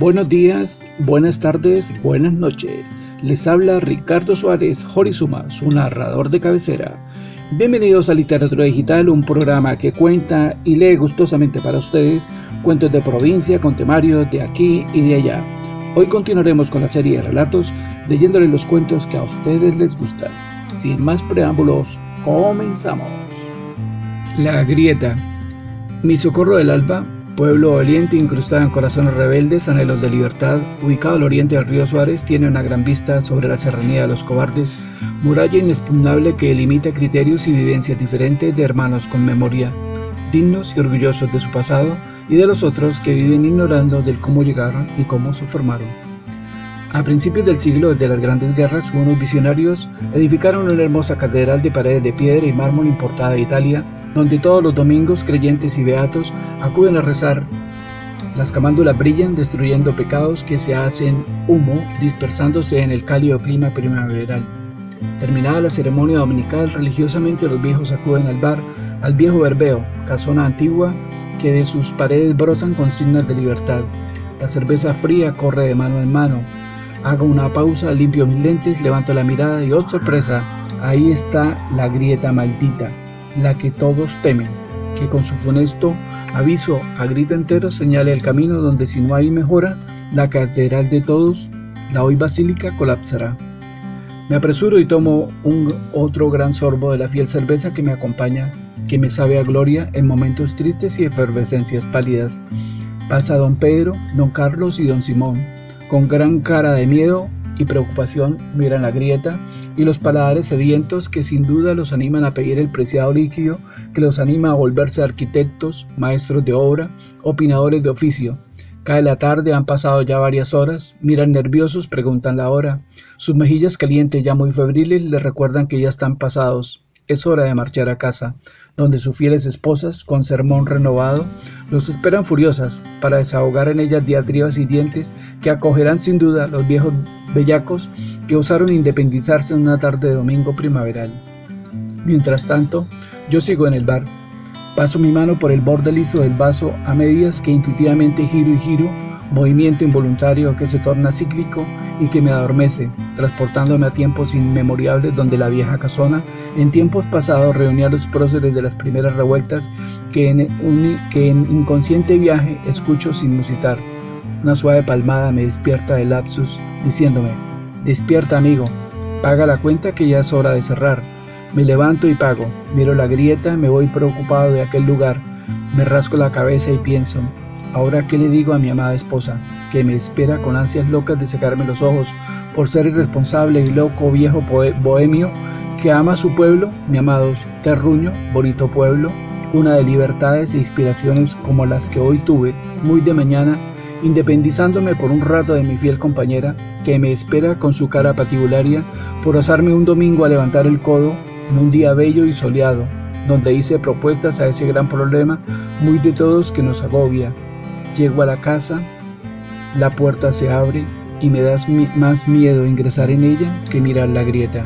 Buenos días, buenas tardes, buenas noches. Les habla Ricardo Suárez Jorizuma, su narrador de cabecera. Bienvenidos a Literatura Digital, un programa que cuenta y lee gustosamente para ustedes cuentos de provincia con temarios de aquí y de allá. Hoy continuaremos con la serie de relatos leyéndoles los cuentos que a ustedes les gustan. Sin más preámbulos, comenzamos. La grieta. Mi socorro del alba Pueblo valiente incrustado en corazones rebeldes, anhelos de libertad, ubicado al oriente del río Suárez, tiene una gran vista sobre la serranía de los cobardes, muralla inexpugnable que limita criterios y vivencias diferentes de hermanos con memoria, dignos y orgullosos de su pasado y de los otros que viven ignorando del cómo llegaron y cómo se formaron. A principios del siglo, desde las grandes guerras, unos visionarios edificaron una hermosa catedral de paredes de piedra y mármol importada de Italia, donde todos los domingos creyentes y beatos acuden a rezar. Las camándulas brillan destruyendo pecados que se hacen humo, dispersándose en el cálido clima primaveral. Terminada la ceremonia dominical, religiosamente los viejos acuden al bar, al viejo verbeo, casona antigua que de sus paredes brotan consignas de libertad. La cerveza fría corre de mano en mano. Hago una pausa, limpio mis lentes, levanto la mirada y ¡oh sorpresa! Ahí está la grieta maldita la que todos temen, que con su funesto aviso a grito entero señale el camino donde si no hay mejora, la catedral de todos, la hoy basílica, colapsará. Me apresuro y tomo un otro gran sorbo de la fiel cerveza que me acompaña, que me sabe a gloria en momentos tristes y efervescencias pálidas. Pasa don Pedro, don Carlos y don Simón, con gran cara de miedo y preocupación miran la grieta y los paladares sedientos que sin duda los animan a pedir el preciado líquido que los anima a volverse arquitectos, maestros de obra, opinadores de oficio. Cae la tarde, han pasado ya varias horas, miran nerviosos, preguntan la hora. Sus mejillas calientes ya muy febriles les recuerdan que ya están pasados. Es hora de marchar a casa, donde sus fieles esposas, con sermón renovado, los esperan furiosas para desahogar en ellas diatribas y dientes que acogerán sin duda los viejos bellacos que osaron independizarse en una tarde de domingo primaveral. Mientras tanto, yo sigo en el bar. Paso mi mano por el borde liso del vaso a medias que intuitivamente giro y giro movimiento involuntario que se torna cíclico y que me adormece, transportándome a tiempos inmemoriales donde la vieja casona en tiempos pasados reunía los próceres de las primeras revueltas que en, que en inconsciente viaje escucho sin musitar. Una suave palmada me despierta del lapsus diciéndome, despierta amigo, paga la cuenta que ya es hora de cerrar. Me levanto y pago, miro la grieta, me voy preocupado de aquel lugar, me rasco la cabeza y pienso, Ahora, ¿qué le digo a mi amada esposa? Que me espera con ansias locas de secarme los ojos por ser irresponsable y loco viejo bohemio que ama a su pueblo, mi amado terruño, bonito pueblo, cuna de libertades e inspiraciones como las que hoy tuve, muy de mañana, independizándome por un rato de mi fiel compañera, que me espera con su cara patibularia por osarme un domingo a levantar el codo en un día bello y soleado, donde hice propuestas a ese gran problema muy de todos que nos agobia, Llego a la casa, la puerta se abre y me das más miedo ingresar en ella que mirar la grieta.